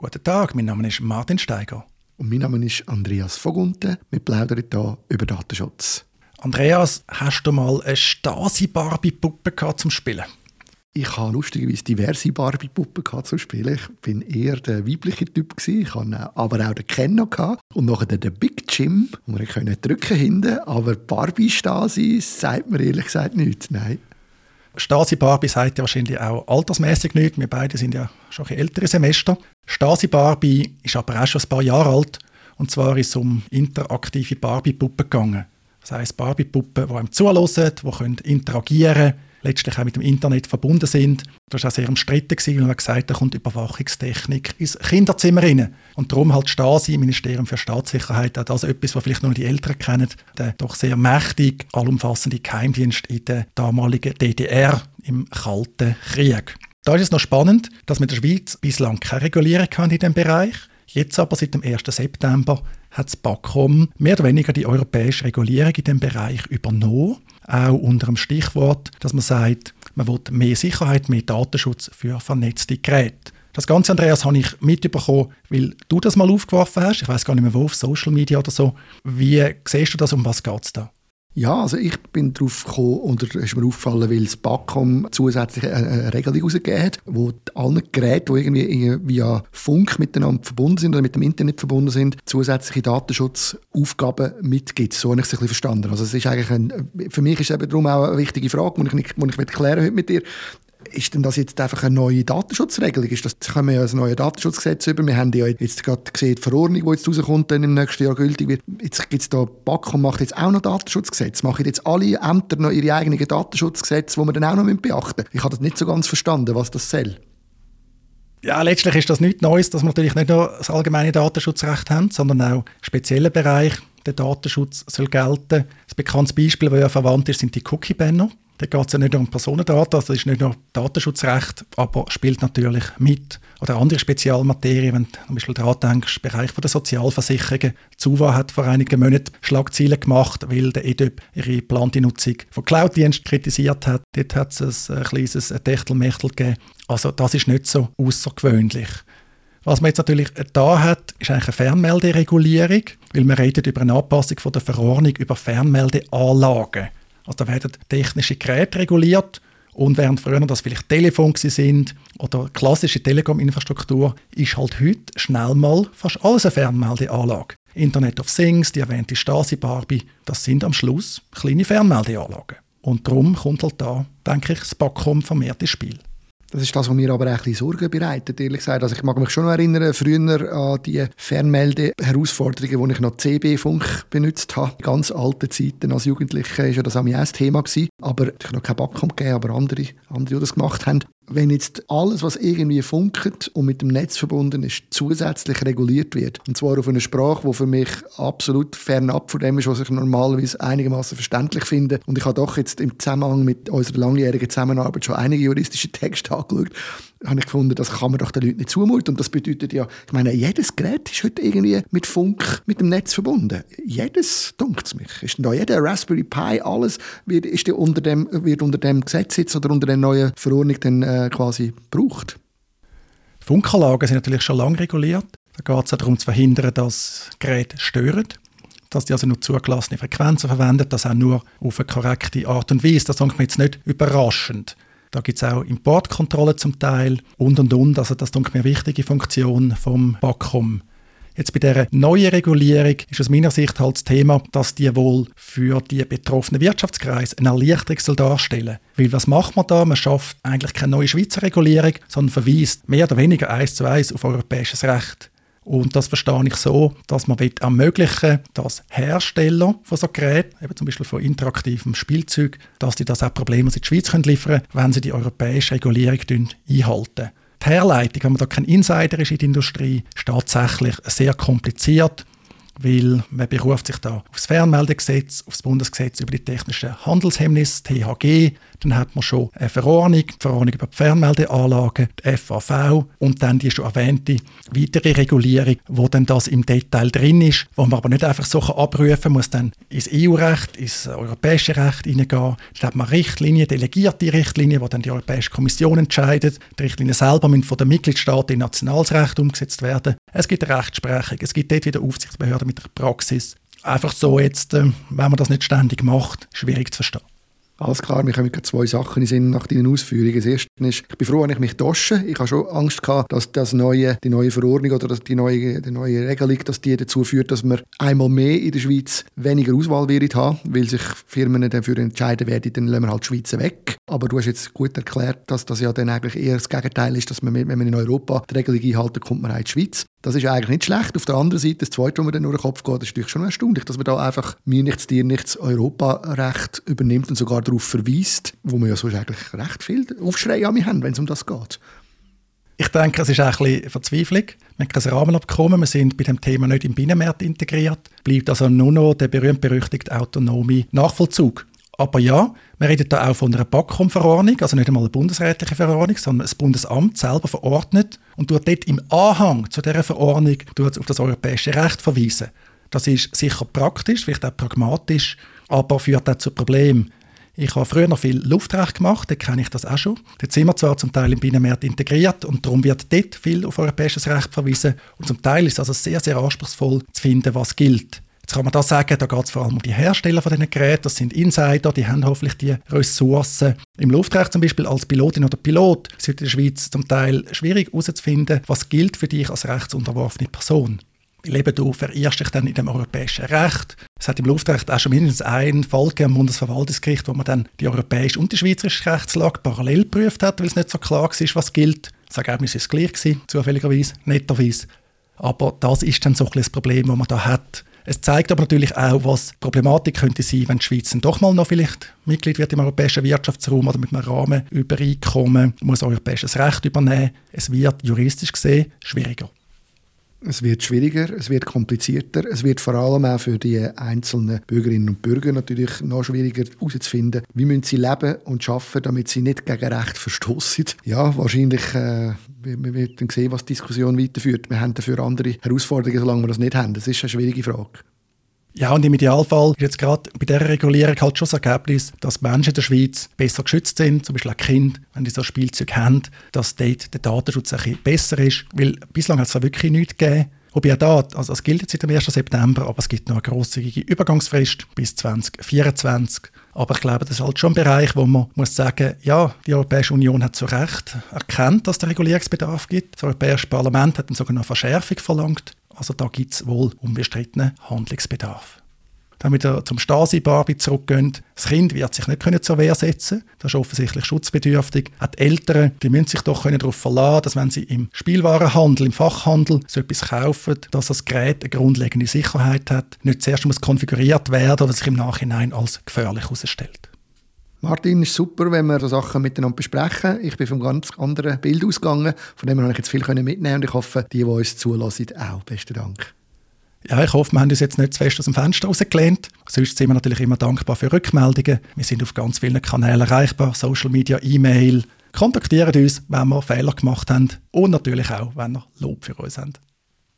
Guten Tag, mein Name ist Martin Steiger. Und mein Name ist Andreas Vogunten. Wir plaudern hier über Datenschutz. Andreas, hast du mal eine Stasi-Barbie-Puppe zum Spielen? Ich habe lustigerweise diverse Barbie-Puppen zum Spielen. Ich bin eher der weibliche Typ gewesen. Ich hatte aber auch den Ken noch und nachher den Big Jim, wo wir können drücken hinten. Aber Barbie-Stasi sagt mir ehrlich gesagt nichts. Nein. Stasi-Barbie sagt ja wahrscheinlich auch altersmäßig nichts. Wir beide sind ja schon ein ältere Semester. Stasi-Barbie ist aber auch schon ein paar Jahre alt. Und zwar ist es um interaktive Barbie-Puppen gegangen. Das heisst Barbie-Puppen, die einem zuhören, die interagieren können, letztlich auch mit dem Internet verbunden sind. Das war auch sehr umstritten, weil man gesagt hat, da kommt Überwachungstechnik ins Kinderzimmer rein. Und darum halt Stasi, Ministerium für Staatssicherheit, auch das etwas, was vielleicht nur die Eltern kennen, der doch sehr mächtig, allumfassende Geheimdienst in der damaligen DDR im Kalten Krieg. Da ist es noch spannend, dass wir in der Schweiz bislang keine Regulierung haben in diesem Bereich. Jetzt aber seit dem 1. September hat das BAKOM mehr oder weniger die europäische Regulierung in diesem Bereich übernommen auch unter dem Stichwort, dass man sagt, man will mehr Sicherheit, mehr Datenschutz für vernetzte Geräte. Das Ganze, Andreas, habe ich mitbekommen, weil du das mal aufgeworfen hast. Ich weiß gar nicht mehr wo, auf Social Media oder so. Wie siehst du das, um was geht es da? Ja, also ich bin darauf gekommen und es ist mir aufgefallen, weil das BAKOM zusätzlich eine Regelung herausgegeben hat, wo allen Geräten, die irgendwie via Funk miteinander verbunden sind oder mit dem Internet verbunden sind, zusätzliche Datenschutzaufgaben mitgibt. So habe ich es ein verstanden. Also es ist eigentlich ein, für mich ist es eben darum auch eine wichtige Frage, die ich, nicht, die ich klären heute mit dir ist denn das jetzt einfach eine neue Datenschutzregelung? Ist das, kommen ja ein neues Datenschutzgesetz über. Wir haben ja jetzt gerade gesehen, die Verordnung, die jetzt rauskommt, dann im nächsten Jahr gültig wird. Jetzt gibt es da, und macht jetzt auch noch Datenschutzgesetz. Machen jetzt alle Ämter noch ihre eigenen Datenschutzgesetze, die wir dann auch noch beachten müssen? Ich habe das nicht so ganz verstanden, was das soll. Ja, letztlich ist das nichts Neues, dass wir natürlich nicht nur das allgemeine Datenschutzrecht haben, sondern auch spezielle Bereich der Datenschutz soll gelten. Das bekannte Beispiel, das ja verwandt ist, sind die Cookie-Banner. Da geht es ja nicht nur um Personendaten, also das ist nicht nur Datenschutzrecht, aber spielt natürlich mit. Oder andere Spezialmaterien, wenn du zum Beispiel daran denkst, Bereich der Sozialversicherungen. Zuwa hat vor einigen Monaten Schlagzeilen gemacht, weil der EDUB ihre geplante Nutzung von Cloud-Diensten kritisiert hat. Dort hat es ein kleines Techtelmechtel gegeben. Also das ist nicht so außergewöhnlich. Was man jetzt natürlich da hat, ist eigentlich eine Fernmelderegulierung, weil wir reden über eine Anpassung von der Verordnung über Fernmeldeanlagen. Also da werden technische Geräte reguliert und während früher das vielleicht Telefon sind oder klassische Telekom-Infrastruktur, ist halt heute schnell mal fast alles eine Fernmeldeanlage. Internet of Things, die erwähnte Stasi-Barbie, das sind am Schluss kleine Fernmeldeanlagen. Und darum kommt halt da, denke ich, das Backcom vermehrt ins Spiel. Das ist das, was mir aber ein bisschen Sorgen bereitet, ehrlich gesagt. Also ich mag mich schon noch erinnern, früher an die Fernmelde-Herausforderungen, wo ich noch CB-Funk benutzt habe. In ganz alten Zeiten als Jugendlicher war ja das auch mein Thema. Gewesen. Aber ich habe noch kein Backcom gegeben, aber andere, andere, die das gemacht haben wenn jetzt alles, was irgendwie funkt und mit dem Netz verbunden ist, zusätzlich reguliert wird, und zwar auf eine Sprache, die für mich absolut fernab von dem ist, was ich normalerweise einigermaßen verständlich finde, und ich habe doch jetzt im Zusammenhang mit unserer langjährigen Zusammenarbeit schon einige juristische Texte angeschaut, habe ich gefunden, das kann man doch den Leuten nicht zumuten. Und das bedeutet ja, ich meine, jedes Gerät ist heute irgendwie mit Funk, mit dem Netz verbunden. Jedes, dunkt mich. Ist da jeder Raspberry Pi, alles wird, ist unter dem, wird unter dem Gesetz jetzt oder unter der neuen Verordnung dann äh, quasi braucht? Funkanlagen sind natürlich schon lange reguliert. Da geht es darum zu verhindern, dass Geräte stören dass die also nur zugelassene Frequenzen verwenden, das auch nur auf eine korrekte Art und Weise. Das ist jetzt nicht überraschend. Da gibt es auch Importkontrolle zum Teil und und und. Also das ist eine wichtige Funktion vom BAKOM. Jetzt bei dieser neuen Regulierung ist aus meiner Sicht halt das Thema, dass die wohl für die betroffenen Wirtschaftskreise eine Erleichterung soll darstellen Weil was macht man da? Man schafft eigentlich keine neue Schweizer Regulierung, sondern verweist mehr oder weniger eins zu eins auf europäisches Recht. Und das verstehe ich so, dass man ermöglichen dass Hersteller von so Geräten, eben zum Beispiel von interaktivem Spielzeug, dass die das auch problemlos in die Schweiz können liefern können, wenn sie die europäische Regulierung einhalten. Die Herleitung, wenn man da kein Insider ist in der Industrie, ist tatsächlich sehr kompliziert, weil man beruft sich da aufs Fernmeldegesetz, aufs Bundesgesetz über die technischen Handelshemmnisse, THG. Dann hat man schon eine Verordnung, die Verordnung über die Fernmeldeanlagen, die FAV und dann die schon erwähnte weitere Regulierung, wo dann das im Detail drin ist, wo man aber nicht einfach so abrufen kann, muss dann ins EU-Recht, ins europäische Recht hineingehen. Dann hat man Richtlinien, delegierte Richtlinien, wo dann die Europäische Kommission entscheidet. Die Richtlinien selber müssen von den Mitgliedstaaten in nationales Recht umgesetzt werden. Es gibt Rechtsprechung, es gibt dort wieder Aufsichtsbehörden mit der Praxis. Einfach so jetzt, äh, wenn man das nicht ständig macht, schwierig zu verstehen. Alles klar, wir haben zwei Sachen in Sinn nach deinen Ausführungen. Das erste ist, ich bin froh, wenn ich mich tasche. Ich habe schon Angst gehabt, dass das neue, die neue Verordnung oder die neue, die neue Regelung, dass die dazu führt, dass wir einmal mehr in der Schweiz weniger Auswahl haben, weil sich Firmen dafür entscheiden werden, dann lassen wir halt die Schweiz weg. Aber du hast jetzt gut erklärt, dass das ja dann eigentlich eher das Gegenteil ist, dass man, wenn man in Europa die Regelung einhalten, kommt man auch in die Schweiz. Das ist eigentlich nicht schlecht. Auf der anderen Seite, das Zweite, was mir dann durch den Kopf geht, ist natürlich schon erstaunlich, dass man da einfach mir nichts, dir nichts Europarecht übernimmt und sogar darauf verweist, wo wir ja sonst eigentlich recht viel Aufschrei an mich haben, wenn es um das geht. Ich denke, es ist ein bisschen Verzweiflung. Wir haben kein Rahmenabkommen, wir sind bei dem Thema nicht im Binnenmarkt integriert. Bleibt also nur noch der berühmt-berüchtigte autonome Nachvollzug. Aber ja, wir reden da auch von einer BAKOM-Verordnung, also nicht einmal eine bundesrätliche Verordnung, sondern das Bundesamt selber verordnet und tut dort im Anhang zu dieser Verordnung auf das europäische Recht verweisen. Das ist sicher praktisch, vielleicht auch pragmatisch, aber führt auch zu Problemen. Ich habe früher noch viel Luftrecht gemacht, da kenne ich das auch schon. Dort sind wir zwar zum Teil im Binnenmarkt integriert und darum wird dort viel auf europäisches Recht verwiesen. Und zum Teil ist es also sehr, sehr anspruchsvoll zu finden, was gilt. Jetzt kann man da sagen, da geht es vor allem um die Hersteller von diesen Geräten, das sind Insider, die haben hoffentlich die Ressourcen. Im Luftrecht zum Beispiel als Pilotin oder Pilot ist es in der Schweiz zum Teil schwierig herauszufinden, was gilt für dich als rechtsunterworfene Person. Weil eben du verirrst dich dann in dem europäischen Recht. Es hat im Luftrecht auch schon mindestens einen Fall gegeben am Bundesverwaltungsgericht, wo man dann die europäische und die schweizerische Rechtslage parallel geprüft hat, weil es nicht so klar war, was gilt. Das Ergebnis ist gleich zufälligerweise, netterweise. Aber das ist dann so ein das Problem, das man da hat. Es zeigt aber natürlich auch, was die Problematik könnte sein, wenn die Schweiz dann doch mal noch vielleicht Mitglied wird im europäischen Wirtschaftsraum oder mit einem Rahmenübereinkommen, muss europäisches Recht übernehmen. Es wird juristisch gesehen schwieriger. Es wird schwieriger, es wird komplizierter, es wird vor allem auch für die einzelnen Bürgerinnen und Bürger natürlich noch schwieriger herauszufinden, wie müssen sie leben und arbeiten, damit sie nicht gegen Recht verstoßen. Ja, wahrscheinlich, äh, wir werden sehen, was die Diskussion weiterführt. Wir haben dafür andere Herausforderungen, solange wir das nicht haben. Das ist eine schwierige Frage. Ja, und im Idealfall ist jetzt gerade bei dieser Regulierung halt schon das Ergebnis, dass Menschen in der Schweiz besser geschützt sind, zum Beispiel auch Kinder, wenn die so Spielzeug haben, dass dort der Datenschutz ein bisschen besser ist, weil bislang hat es da wirklich nichts gegeben. Wobei auch da, also es gilt jetzt seit dem 1. September, aber es gibt noch eine grosszügige Übergangsfrist bis 2024. Aber ich glaube, das ist halt schon ein Bereich, wo man muss sagen, ja, die Europäische Union hat zu Recht erkannt, dass es Regulierungsbedarf gibt. Das Europäische Parlament hat dann sogar noch Verschärfung verlangt. Also da gibt es wohl unbestrittenen Handlungsbedarf. Dann wieder zum Stasi-Barbie zurückgehen. Das Kind wird sich nicht können zur Wehr setzen. Das ist offensichtlich schutzbedürftig. Auch die Eltern die müssen sich doch darauf verlassen, dass wenn sie im Spielwarenhandel, im Fachhandel so etwas kaufen, dass das Gerät eine grundlegende Sicherheit hat, nicht zuerst muss konfiguriert werden oder sich im Nachhinein als gefährlich herausstellt. Martin, ist super, wenn wir Sachen miteinander besprechen. Ich bin einem ganz anderen Bild ausgegangen, von dem habe ich jetzt viel mitnehmen und ich hoffe, die, die uns zulassen, auch. Besten Dank. Ja, ich hoffe, wir haben uns jetzt nicht zu fest aus dem Fenster rausgelehnt. Sonst sind wir natürlich immer dankbar für Rückmeldungen. Wir sind auf ganz vielen Kanälen erreichbar, Social Media, E-Mail. Kontaktiert uns, wenn wir Fehler gemacht haben und natürlich auch, wenn ihr Lob für uns habt.